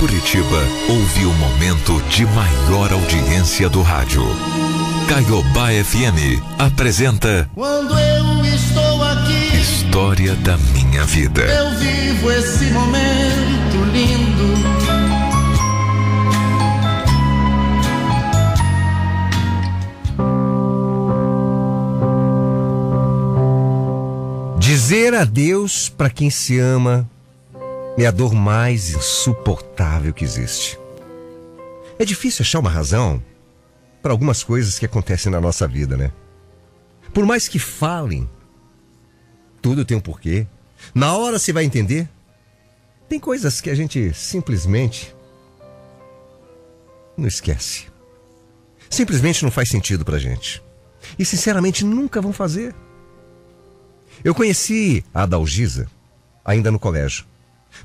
Curitiba ouve o momento de maior audiência do rádio. Caiobá FM apresenta Quando eu estou aqui, História da Minha Vida. eu vivo esse momento lindo. Dizer adeus para quem se ama é a dor mais insuportável que existe. É difícil achar uma razão para algumas coisas que acontecem na nossa vida, né? Por mais que falem, tudo tem um porquê. Na hora você vai entender. Tem coisas que a gente simplesmente não esquece. Simplesmente não faz sentido pra gente. E sinceramente nunca vão fazer. Eu conheci a Adalgisa ainda no colégio,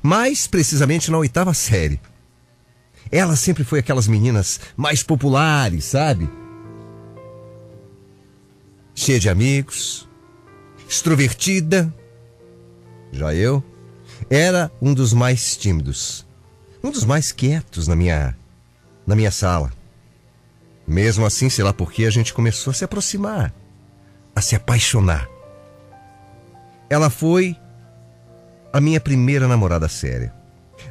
mais precisamente na oitava série. Ela sempre foi aquelas meninas mais populares, sabe? Cheia de amigos, extrovertida. Já eu era um dos mais tímidos, um dos mais quietos na minha na minha sala. Mesmo assim, sei lá por que a gente começou a se aproximar, a se apaixonar. Ela foi a minha primeira namorada séria.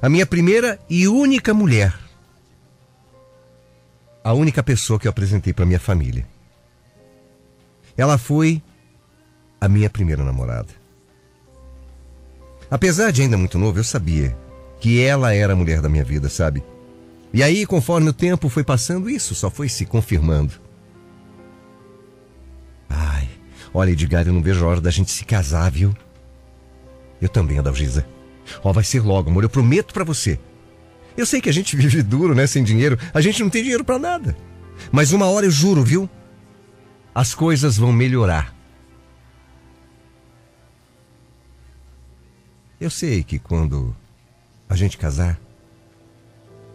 A minha primeira e única mulher. A única pessoa que eu apresentei para minha família. Ela foi a minha primeira namorada. Apesar de ainda muito novo, eu sabia que ela era a mulher da minha vida, sabe? E aí, conforme o tempo foi passando, isso só foi se confirmando. Ai, olha, Edgar, eu não vejo a hora da gente se casar, viu? Eu também, Adalgisa. Ó, vai ser logo, amor, eu prometo pra você. Eu sei que a gente vive duro, né, sem dinheiro. A gente não tem dinheiro pra nada. Mas uma hora eu juro, viu? As coisas vão melhorar. Eu sei que quando a gente casar,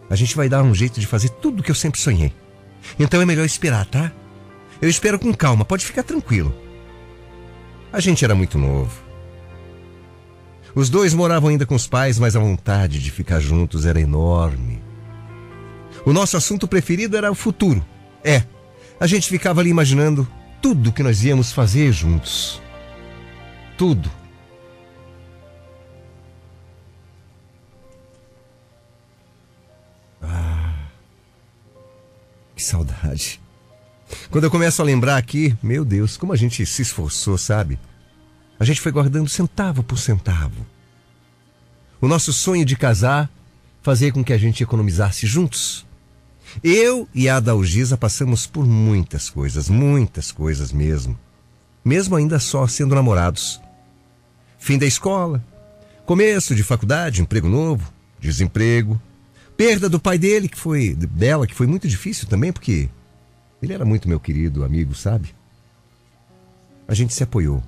a gente vai dar um jeito de fazer tudo o que eu sempre sonhei. Então é melhor esperar, tá? Eu espero com calma, pode ficar tranquilo. A gente era muito novo. Os dois moravam ainda com os pais, mas a vontade de ficar juntos era enorme. O nosso assunto preferido era o futuro. É, a gente ficava ali imaginando tudo que nós íamos fazer juntos. Tudo. Que saudade. Quando eu começo a lembrar aqui, meu Deus, como a gente se esforçou, sabe? A gente foi guardando centavo por centavo. O nosso sonho de casar fazia com que a gente economizasse juntos. Eu e a Adalgisa passamos por muitas coisas, muitas coisas mesmo. Mesmo ainda só sendo namorados. Fim da escola, começo de faculdade, emprego novo, desemprego, perda do pai dele, que foi dela, que foi muito difícil também, porque ele era muito meu querido amigo, sabe? A gente se apoiou.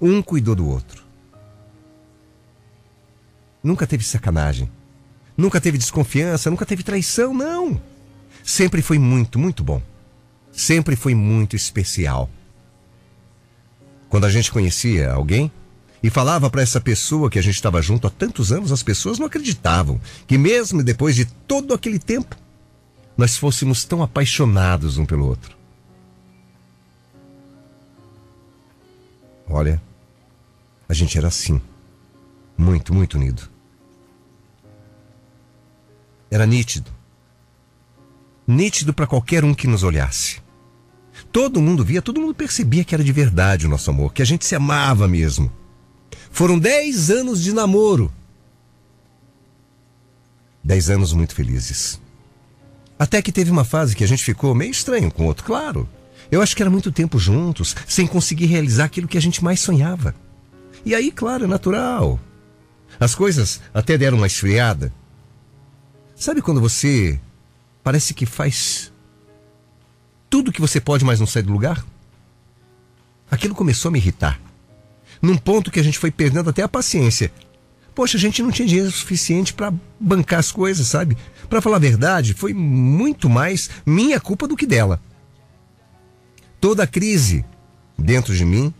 Um cuidou do outro. Nunca teve sacanagem. Nunca teve desconfiança, nunca teve traição, não. Sempre foi muito, muito bom. Sempre foi muito especial. Quando a gente conhecia alguém e falava para essa pessoa que a gente estava junto há tantos anos, as pessoas não acreditavam que mesmo depois de todo aquele tempo, nós fôssemos tão apaixonados um pelo outro. Olha, a gente era assim, muito, muito unido. Era nítido. Nítido para qualquer um que nos olhasse. Todo mundo via, todo mundo percebia que era de verdade o nosso amor, que a gente se amava mesmo. Foram dez anos de namoro. Dez anos muito felizes. Até que teve uma fase que a gente ficou meio estranho com o outro, claro. Eu acho que era muito tempo juntos, sem conseguir realizar aquilo que a gente mais sonhava. E aí, claro, é natural. As coisas até deram uma esfriada. Sabe quando você parece que faz tudo que você pode, mas não sai do lugar? Aquilo começou a me irritar. Num ponto que a gente foi perdendo até a paciência. Poxa, a gente não tinha dinheiro suficiente para bancar as coisas, sabe? Para falar a verdade, foi muito mais minha culpa do que dela. Toda a crise dentro de mim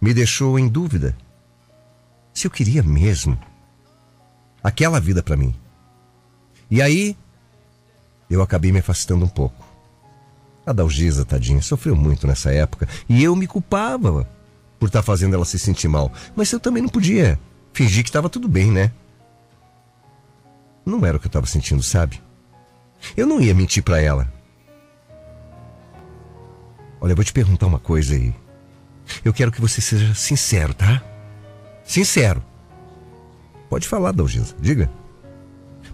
me deixou em dúvida se eu queria mesmo aquela vida para mim. E aí, eu acabei me afastando um pouco. A Dalgisa, tadinha, sofreu muito nessa época e eu me culpava por estar tá fazendo ela se sentir mal. Mas eu também não podia fingir que estava tudo bem, né? Não era o que eu estava sentindo, sabe? Eu não ia mentir para ela. Olha, eu vou te perguntar uma coisa aí. Eu quero que você seja sincero, tá? Sincero. Pode falar, Dalgisa. Diga.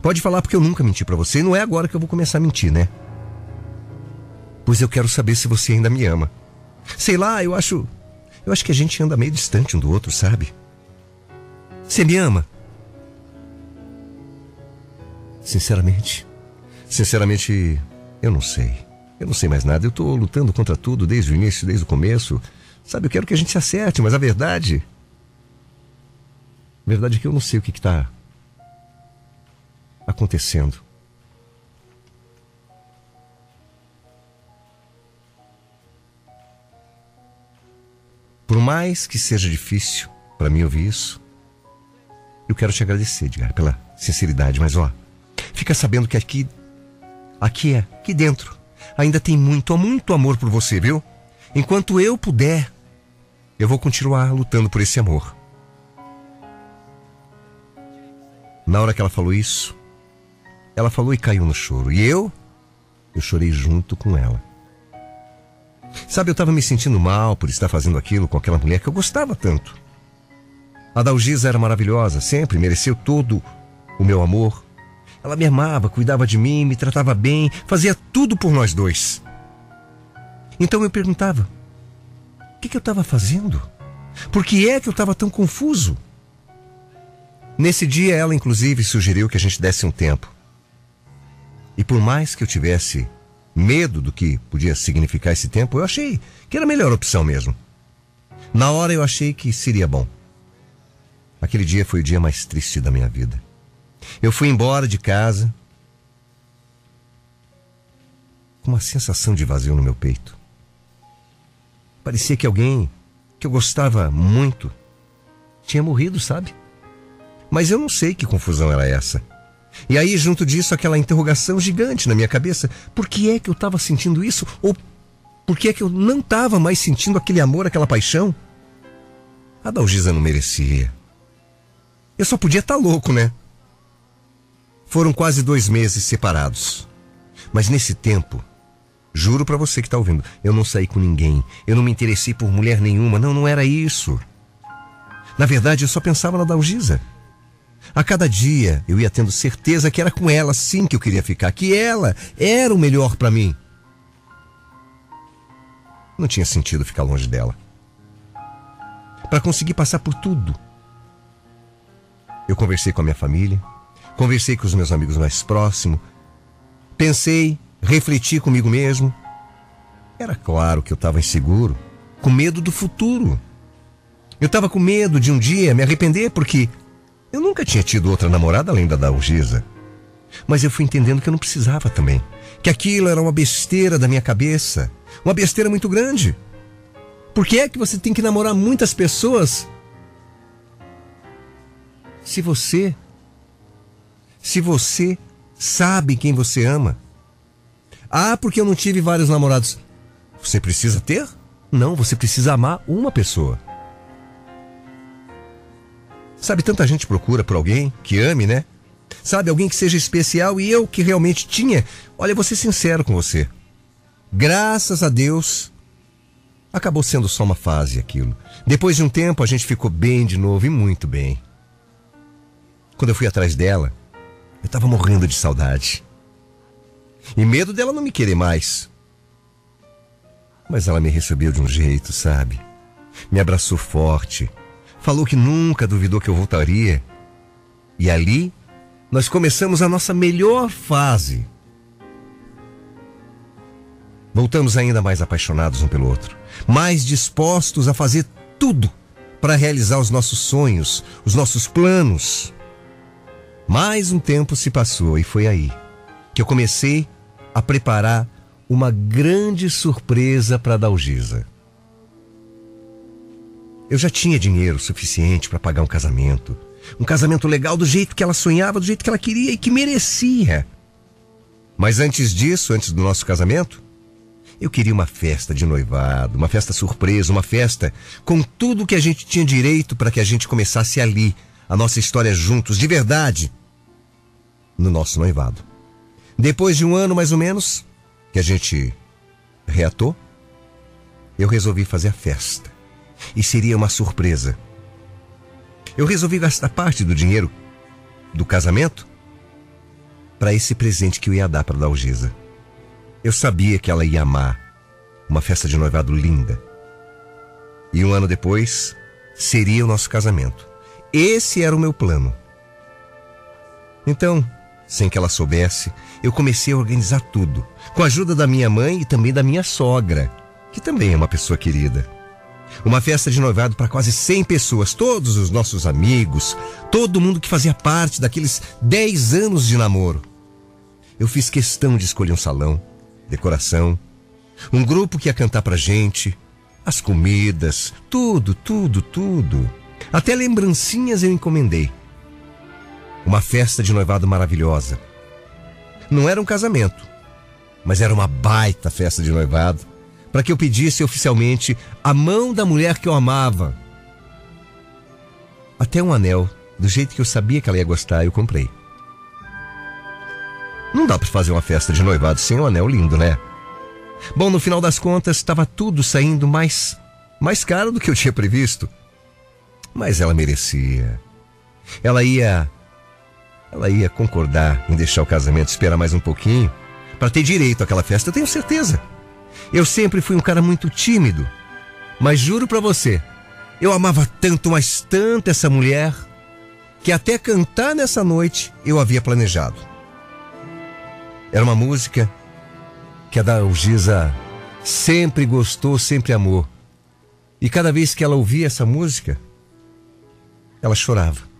Pode falar porque eu nunca menti para você. E não é agora que eu vou começar a mentir, né? Pois eu quero saber se você ainda me ama. Sei lá, eu acho. Eu acho que a gente anda meio distante um do outro, sabe? Você me ama? Sinceramente. Sinceramente, eu não sei. Eu não sei mais nada. Eu tô lutando contra tudo desde o início, desde o começo. Sabe, eu quero que a gente se acerte, mas a verdade. A verdade é que eu não sei o que está acontecendo. Por mais que seja difícil para mim ouvir isso, eu quero te agradecer, Edgar, pela sinceridade, mas ó, fica sabendo que aqui, aqui é, aqui dentro, ainda tem muito, muito amor por você, viu? Enquanto eu puder, eu vou continuar lutando por esse amor. Na hora que ela falou isso, ela falou e caiu no choro. E eu, eu chorei junto com ela. Sabe, eu estava me sentindo mal por estar fazendo aquilo com aquela mulher que eu gostava tanto. A Dalgisa era maravilhosa, sempre mereceu todo o meu amor. Ela me amava, cuidava de mim, me tratava bem, fazia tudo por nós dois. Então eu perguntava: o que, que eu estava fazendo? Por que é que eu estava tão confuso? Nesse dia, ela inclusive sugeriu que a gente desse um tempo. E por mais que eu tivesse medo do que podia significar esse tempo, eu achei que era a melhor opção mesmo. Na hora eu achei que seria bom. Aquele dia foi o dia mais triste da minha vida. Eu fui embora de casa com uma sensação de vazio no meu peito. Parecia que alguém que eu gostava muito tinha morrido, sabe? Mas eu não sei que confusão era essa. E aí, junto disso, aquela interrogação gigante na minha cabeça: por que é que eu estava sentindo isso? Ou por que é que eu não estava mais sentindo aquele amor, aquela paixão? A Dalgisa não merecia. Eu só podia estar tá louco, né? Foram quase dois meses separados. Mas nesse tempo, juro para você que tá ouvindo, eu não saí com ninguém. Eu não me interessei por mulher nenhuma. Não, não era isso. Na verdade, eu só pensava na Dalgisa. A cada dia eu ia tendo certeza que era com ela sim que eu queria ficar, que ela era o melhor para mim. Não tinha sentido ficar longe dela. Para conseguir passar por tudo. Eu conversei com a minha família, conversei com os meus amigos mais próximos, pensei, refleti comigo mesmo. Era claro que eu estava inseguro, com medo do futuro. Eu estava com medo de um dia me arrepender porque eu nunca tinha tido outra namorada além da Dalgisa. Mas eu fui entendendo que eu não precisava também. Que aquilo era uma besteira da minha cabeça. Uma besteira muito grande. Por que é que você tem que namorar muitas pessoas? Se você. Se você sabe quem você ama. Ah, porque eu não tive vários namorados. Você precisa ter? Não, você precisa amar uma pessoa. Sabe, tanta gente procura por alguém que ame, né? Sabe, alguém que seja especial e eu que realmente tinha. Olha, vou ser sincero com você. Graças a Deus, acabou sendo só uma fase aquilo. Depois de um tempo, a gente ficou bem de novo e muito bem. Quando eu fui atrás dela, eu tava morrendo de saudade. E medo dela não me querer mais. Mas ela me recebeu de um jeito, sabe? Me abraçou forte falou que nunca duvidou que eu voltaria. E ali nós começamos a nossa melhor fase. Voltamos ainda mais apaixonados um pelo outro, mais dispostos a fazer tudo para realizar os nossos sonhos, os nossos planos. Mais um tempo se passou e foi aí que eu comecei a preparar uma grande surpresa para Dalgisa. Eu já tinha dinheiro suficiente para pagar um casamento. Um casamento legal do jeito que ela sonhava, do jeito que ela queria e que merecia. Mas antes disso, antes do nosso casamento, eu queria uma festa de noivado, uma festa surpresa, uma festa com tudo que a gente tinha direito para que a gente começasse ali, a nossa história juntos, de verdade, no nosso noivado. Depois de um ano mais ou menos, que a gente reatou, eu resolvi fazer a festa. E seria uma surpresa. Eu resolvi gastar parte do dinheiro do casamento para esse presente que eu ia dar para Dalgisa. Eu sabia que ela ia amar uma festa de noivado linda. E um ano depois seria o nosso casamento. Esse era o meu plano. Então, sem que ela soubesse, eu comecei a organizar tudo, com a ajuda da minha mãe e também da minha sogra, que também é uma pessoa querida. Uma festa de noivado para quase 100 pessoas, todos os nossos amigos, todo mundo que fazia parte daqueles 10 anos de namoro. Eu fiz questão de escolher um salão, decoração, um grupo que ia cantar pra gente, as comidas, tudo, tudo, tudo. Até lembrancinhas eu encomendei. Uma festa de noivado maravilhosa. Não era um casamento, mas era uma baita festa de noivado para que eu pedisse oficialmente a mão da mulher que eu amava. Até um anel, do jeito que eu sabia que ela ia gostar, eu comprei. Não dá para fazer uma festa de noivado sem um anel lindo, né? Bom, no final das contas, estava tudo saindo mais mais caro do que eu tinha previsto. Mas ela merecia. Ela ia ela ia concordar em deixar o casamento esperar mais um pouquinho para ter direito àquela festa, eu tenho certeza. Eu sempre fui um cara muito tímido, mas juro para você, eu amava tanto, mas tanto essa mulher, que até cantar nessa noite eu havia planejado. Era uma música que a Dalgisa sempre gostou, sempre amou. E cada vez que ela ouvia essa música, ela chorava.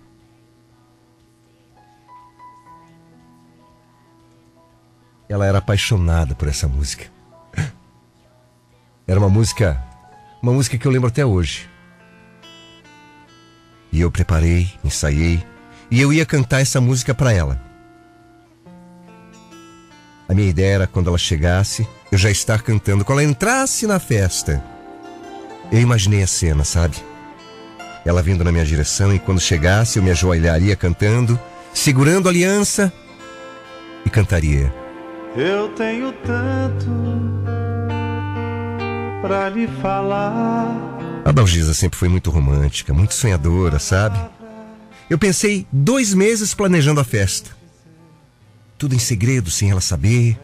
Ela era apaixonada por essa música. Era uma música, uma música que eu lembro até hoje. E eu preparei, ensaiei, e eu ia cantar essa música para ela. A minha ideia era quando ela chegasse, eu já estar cantando. Quando ela entrasse na festa, eu imaginei a cena, sabe? Ela vindo na minha direção e quando chegasse eu me ajoelharia cantando, segurando a aliança e cantaria. Eu tenho tanto pra lhe falar. A Dalgisa sempre foi muito romântica, muito sonhadora, sabe? Eu pensei dois meses planejando a festa. Tudo em segredo, sem ela saber,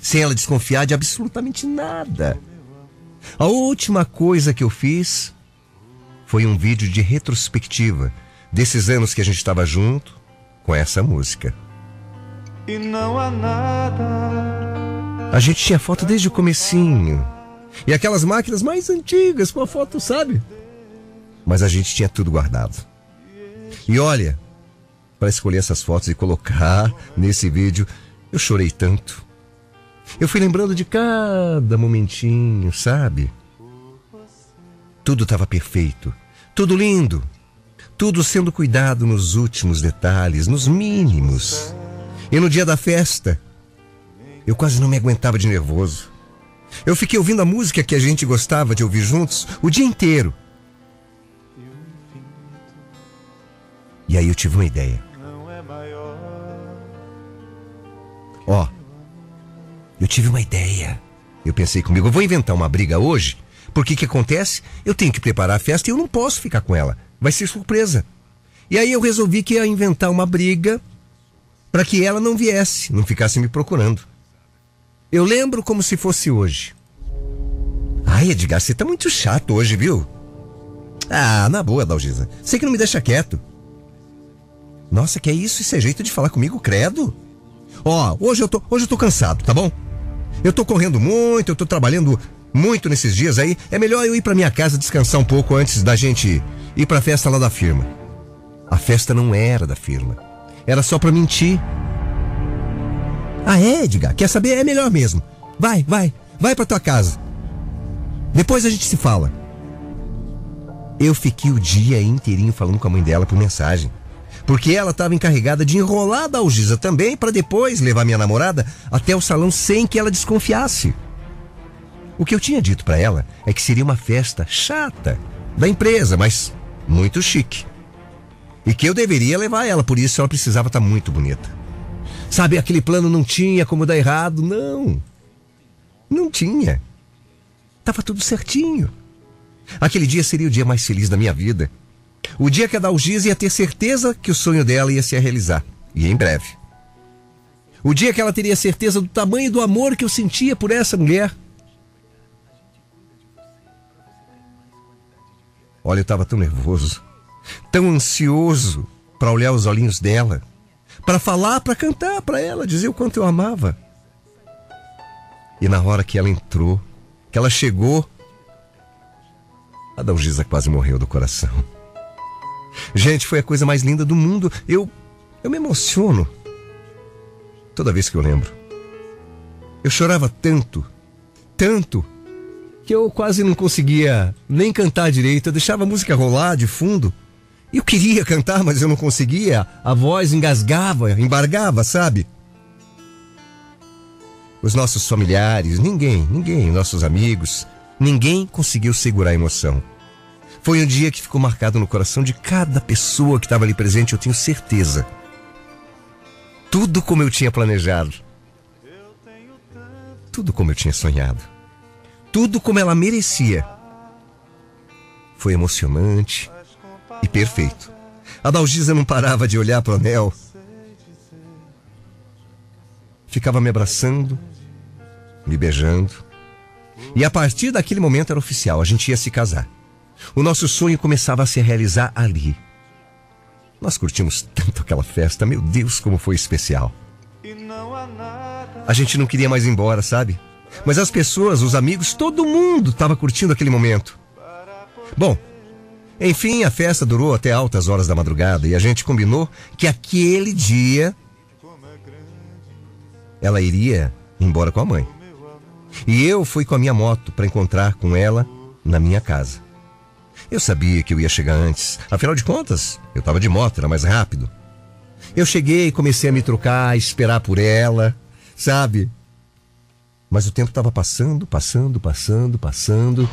sem ela desconfiar de absolutamente nada. A última coisa que eu fiz foi um vídeo de retrospectiva desses anos que a gente estava junto com essa música. E não há nada. A gente tinha foto desde o comecinho. E aquelas máquinas mais antigas com a foto, sabe? Mas a gente tinha tudo guardado. E olha, para escolher essas fotos e colocar nesse vídeo, eu chorei tanto. Eu fui lembrando de cada momentinho, sabe? Tudo estava perfeito, tudo lindo, tudo sendo cuidado nos últimos detalhes, nos mínimos. E no dia da festa, eu quase não me aguentava de nervoso. Eu fiquei ouvindo a música que a gente gostava de ouvir juntos o dia inteiro. E aí eu tive uma ideia. Ó, oh, eu tive uma ideia. Eu pensei comigo, eu vou inventar uma briga hoje, porque o que acontece? Eu tenho que preparar a festa e eu não posso ficar com ela. Vai ser surpresa. E aí eu resolvi que ia inventar uma briga para que ela não viesse, não ficasse me procurando. Eu lembro como se fosse hoje. Ai, Edgar, você tá muito chato hoje, viu? Ah, na boa, Dalgisa. Sei que não me deixa quieto. Nossa, que é isso? Isso é jeito de falar comigo, credo? Ó, hoje eu tô, hoje eu tô cansado, tá bom? Eu tô correndo muito, eu tô trabalhando muito nesses dias aí. É melhor eu ir para minha casa descansar um pouco antes da gente ir pra festa lá da firma. A festa não era da firma. Era só pra mentir. Ah, é, Edgar? Quer saber? É melhor mesmo. Vai, vai, vai pra tua casa. Depois a gente se fala. Eu fiquei o dia inteirinho falando com a mãe dela por mensagem. Porque ela estava encarregada de enrolar a Dalgisa também para depois levar minha namorada até o salão sem que ela desconfiasse. O que eu tinha dito para ela é que seria uma festa chata da empresa, mas muito chique. E que eu deveria levar ela, por isso ela precisava estar tá muito bonita. Sabe, aquele plano não tinha como dar errado, não. Não tinha. Tava tudo certinho. Aquele dia seria o dia mais feliz da minha vida. O dia que a Dalgisa ia ter certeza que o sonho dela ia se realizar. E em breve. O dia que ela teria certeza do tamanho do amor que eu sentia por essa mulher. Olha, eu estava tão nervoso, tão ansioso para olhar os olhinhos dela, para falar, para cantar para ela, dizer o quanto eu amava. E na hora que ela entrou, que ela chegou, a Dalgisa quase morreu do coração. Gente, foi a coisa mais linda do mundo. Eu eu me emociono toda vez que eu lembro. Eu chorava tanto, tanto, que eu quase não conseguia nem cantar direito. Eu deixava a música rolar de fundo. Eu queria cantar, mas eu não conseguia. A voz engasgava, embargava, sabe? Os nossos familiares, ninguém, ninguém, nossos amigos, ninguém conseguiu segurar a emoção. Foi um dia que ficou marcado no coração de cada pessoa que estava ali presente, eu tenho certeza. Tudo como eu tinha planejado. Tudo como eu tinha sonhado. Tudo como ela merecia. Foi emocionante e perfeito. A Dalgisa não parava de olhar para o anel. Ficava me abraçando, me beijando. E a partir daquele momento era oficial, a gente ia se casar. O nosso sonho começava a se realizar ali. Nós curtimos tanto aquela festa, meu Deus, como foi especial. A gente não queria mais ir embora, sabe? Mas as pessoas, os amigos, todo mundo estava curtindo aquele momento. Bom, enfim, a festa durou até altas horas da madrugada e a gente combinou que aquele dia ela iria embora com a mãe. E eu fui com a minha moto para encontrar com ela na minha casa. Eu sabia que eu ia chegar antes. Afinal de contas, eu estava de moto, era mais rápido. Eu cheguei, comecei a me trocar, a esperar por ela, sabe? Mas o tempo estava passando, passando, passando, passando.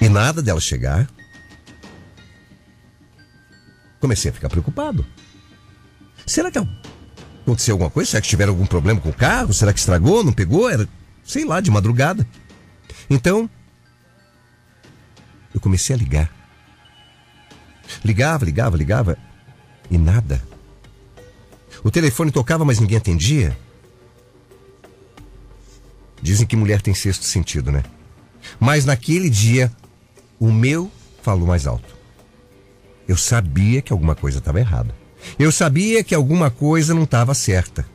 E nada dela chegar. Comecei a ficar preocupado. Será que aconteceu alguma coisa? Será que tiveram algum problema com o carro? Será que estragou? Não pegou? Era, sei lá, de madrugada. Então, eu comecei a ligar. Ligava, ligava, ligava e nada. O telefone tocava, mas ninguém atendia. Dizem que mulher tem sexto sentido, né? Mas naquele dia, o meu falou mais alto. Eu sabia que alguma coisa estava errada. Eu sabia que alguma coisa não estava certa.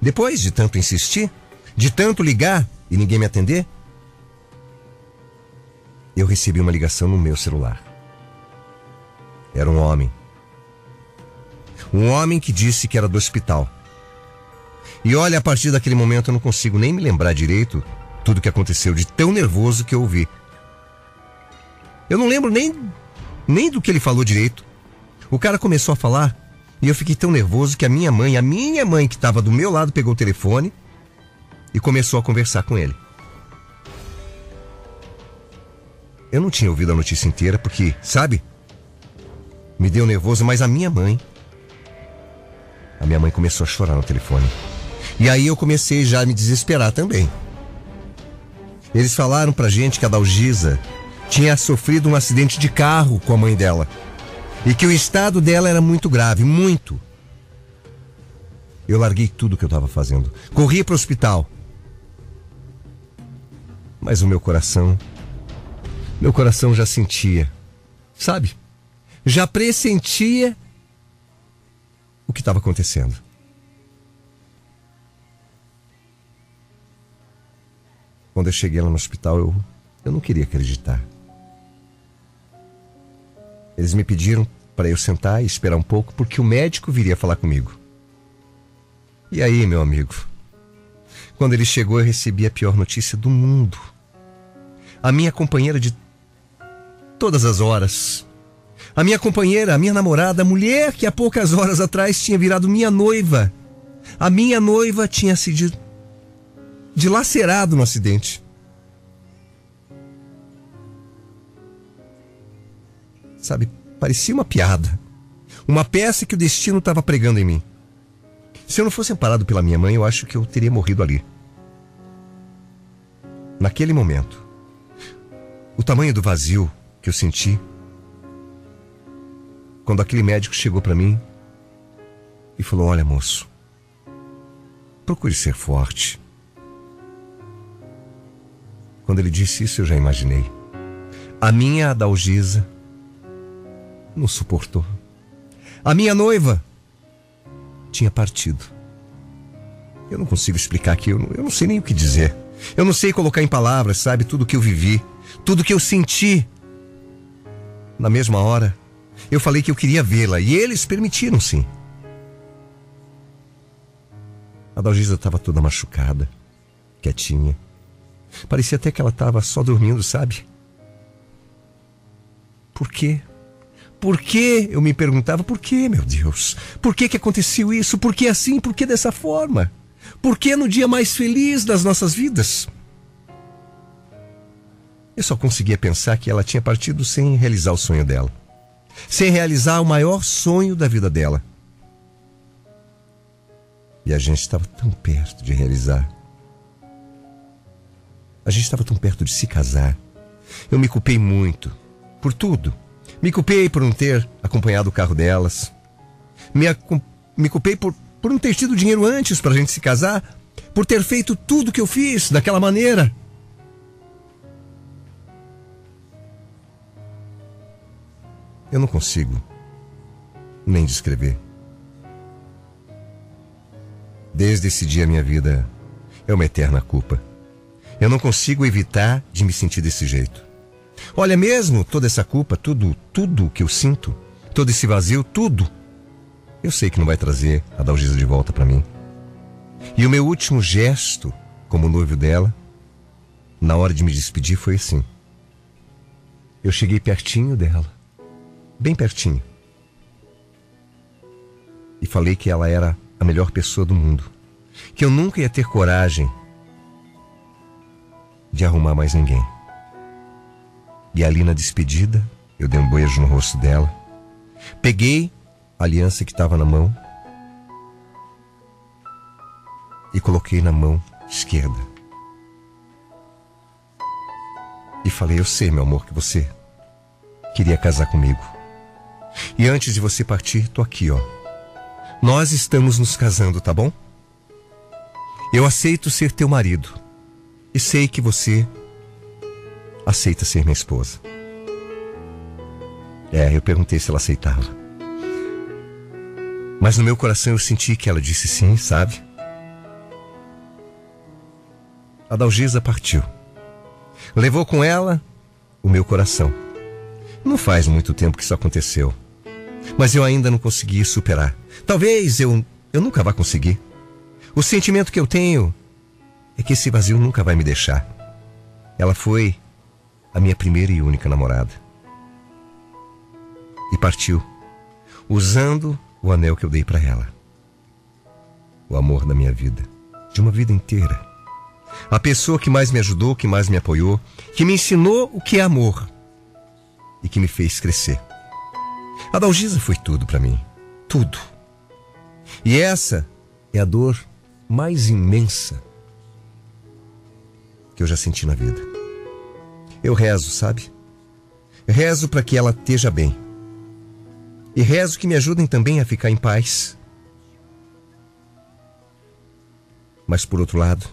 Depois de tanto insistir, de tanto ligar e ninguém me atender, eu recebi uma ligação no meu celular. Era um homem. Um homem que disse que era do hospital. E olha, a partir daquele momento eu não consigo nem me lembrar direito tudo que aconteceu, de tão nervoso que eu ouvi. Eu não lembro nem, nem do que ele falou direito. O cara começou a falar e eu fiquei tão nervoso que a minha mãe, a minha mãe que estava do meu lado, pegou o telefone e começou a conversar com ele. Eu não tinha ouvido a notícia inteira porque, sabe? Me deu nervoso, mas a minha mãe. A minha mãe começou a chorar no telefone. E aí eu comecei já a me desesperar também. Eles falaram pra gente que a Dalgisa tinha sofrido um acidente de carro com a mãe dela. E que o estado dela era muito grave, muito. Eu larguei tudo que eu estava fazendo. Corri para o hospital. Mas o meu coração meu coração já sentia, sabe? Já pressentia o que estava acontecendo. Quando eu cheguei lá no hospital, eu, eu não queria acreditar. Eles me pediram para eu sentar e esperar um pouco, porque o médico viria falar comigo. E aí, meu amigo? Quando ele chegou, eu recebi a pior notícia do mundo. A minha companheira de todas as horas. A minha companheira, a minha namorada, a mulher que há poucas horas atrás tinha virado minha noiva. A minha noiva tinha sido dilacerado no acidente. Sabe, parecia uma piada. Uma peça que o destino estava pregando em mim. Se eu não fosse amparado pela minha mãe, eu acho que eu teria morrido ali. Naquele momento, o tamanho do vazio que eu senti quando aquele médico chegou para mim e falou: Olha, moço, procure ser forte. Quando ele disse isso, eu já imaginei. A minha Adalgisa não suportou. A minha noiva tinha partido. Eu não consigo explicar aqui, eu não, eu não sei nem o que dizer. Eu não sei colocar em palavras, sabe, tudo que eu vivi, tudo que eu senti. Na mesma hora, eu falei que eu queria vê-la e eles permitiram sim. A Dalgisa estava toda machucada, quietinha. Parecia até que ela estava só dormindo, sabe? Por quê? Por que? Eu me perguntava, por que, meu Deus? Por que, que aconteceu isso? Por que assim? Por que dessa forma? Por que no dia mais feliz das nossas vidas? Eu só conseguia pensar que ela tinha partido sem realizar o sonho dela. Sem realizar o maior sonho da vida dela. E a gente estava tão perto de realizar. A gente estava tão perto de se casar. Eu me culpei muito por tudo me culpei por não ter acompanhado o carro delas. Me, me culpei por, por não ter tido dinheiro antes para a gente se casar. Por ter feito tudo que eu fiz daquela maneira. Eu não consigo nem descrever. Desde esse dia, minha vida é uma eterna culpa. Eu não consigo evitar de me sentir desse jeito. Olha mesmo toda essa culpa, tudo, tudo que eu sinto, todo esse vazio, tudo. Eu sei que não vai trazer a Dalgisa de volta para mim. E o meu último gesto como noivo dela, na hora de me despedir, foi assim. Eu cheguei pertinho dela, bem pertinho. E falei que ela era a melhor pessoa do mundo. Que eu nunca ia ter coragem de arrumar mais ninguém. E ali na despedida, eu dei um beijo no rosto dela. Peguei a aliança que estava na mão e coloquei na mão esquerda. E falei: Eu sei, meu amor, que você queria casar comigo. E antes de você partir, tô aqui, ó. Nós estamos nos casando, tá bom? Eu aceito ser teu marido. E sei que você aceita ser minha esposa. É, eu perguntei se ela aceitava. Mas no meu coração eu senti que ela disse sim, sabe? A Dalgisa partiu. Levou com ela o meu coração. Não faz muito tempo que isso aconteceu. Mas eu ainda não consegui superar. Talvez eu, eu nunca vá conseguir. O sentimento que eu tenho é que esse vazio nunca vai me deixar. Ela foi a minha primeira e única namorada. E partiu, usando o anel que eu dei para ela. O amor da minha vida, de uma vida inteira. A pessoa que mais me ajudou, que mais me apoiou, que me ensinou o que é amor e que me fez crescer. A Dalgisa foi tudo para mim, tudo. E essa é a dor mais imensa que eu já senti na vida. Eu rezo, sabe? Rezo para que ela esteja bem. E rezo que me ajudem também a ficar em paz. Mas por outro lado,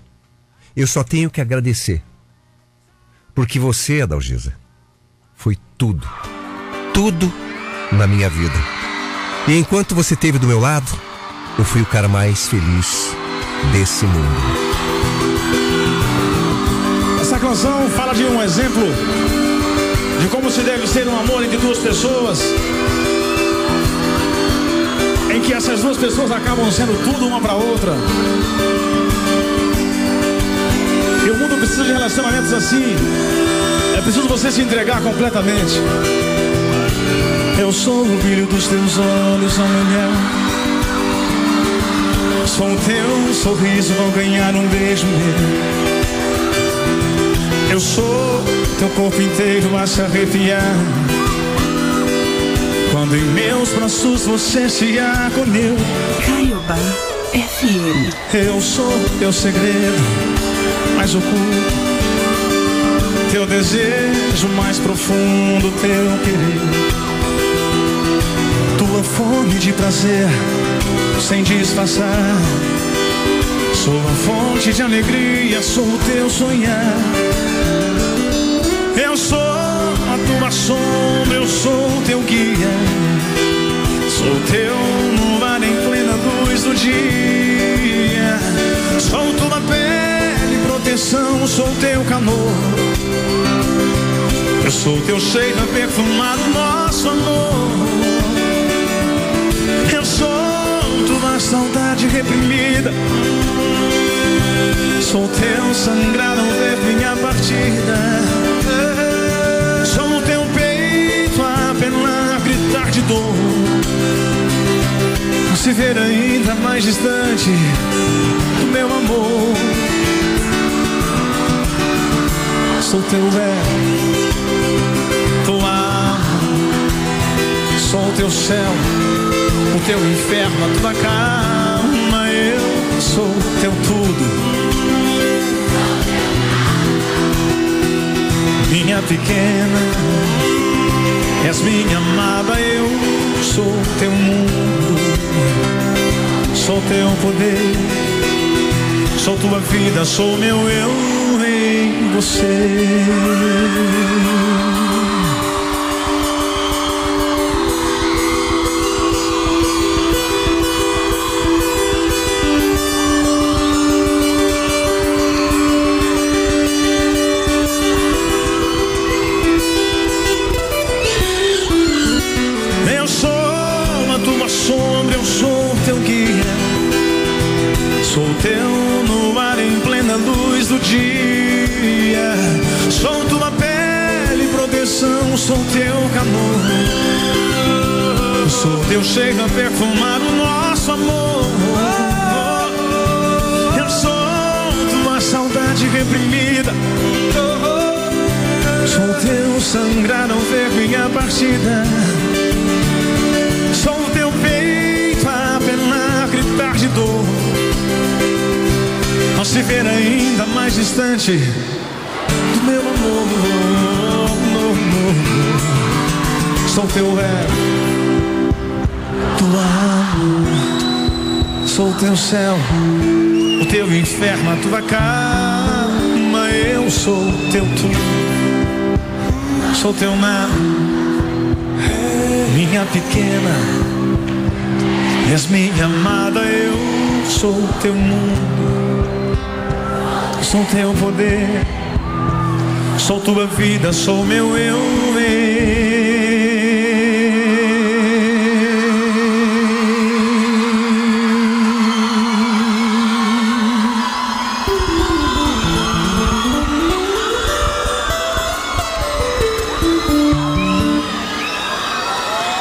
eu só tenho que agradecer. Porque você, Adalgisa, foi tudo, tudo na minha vida. E enquanto você esteve do meu lado, eu fui o cara mais feliz desse mundo. Canção fala de um exemplo de como se deve ser um amor entre duas pessoas, em que essas duas pessoas acabam sendo tudo uma para outra. E o mundo precisa de relacionamentos assim. É preciso você se entregar completamente. Eu sou o brilho dos teus olhos, ó mulher. Sou o teu sorriso, vou ganhar um beijo meu. Eu sou teu corpo inteiro a se arrepiar. Quando em meus braços você se acolheu. Caiobá FM. Eu sou teu segredo mais oculto. Teu desejo mais profundo, teu querer. Tua fome de prazer sem disfarçar. Sou a fonte de alegria, sou o teu sonhar. Sou a tua sombra, eu sou teu guia. Sou teu luar em plena luz do dia. Sou tua pele, proteção, sou teu calor. Eu sou teu cheiro a perfumar o nosso amor. Eu sou tua saudade reprimida. Sou teu sangrar ao ver minha partida. Dor. Não se ver ainda mais distante do meu amor. Sou teu véu, tua alma. Sou o teu céu, o teu inferno, a tua calma. Eu sou teu tudo. minha pequena, és minha amada, sou teu mundo, sou teu poder, sou tua vida, sou meu eu em você. Do meu amor. Sou teu ego, tua alma. Sou teu céu, o teu inferno, a tua calma. Eu sou teu tudo. Sou teu mar, minha pequena. És minha amada, eu sou teu mundo. Sou teu poder. Sou tua vida, sou meu eu.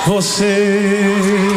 Você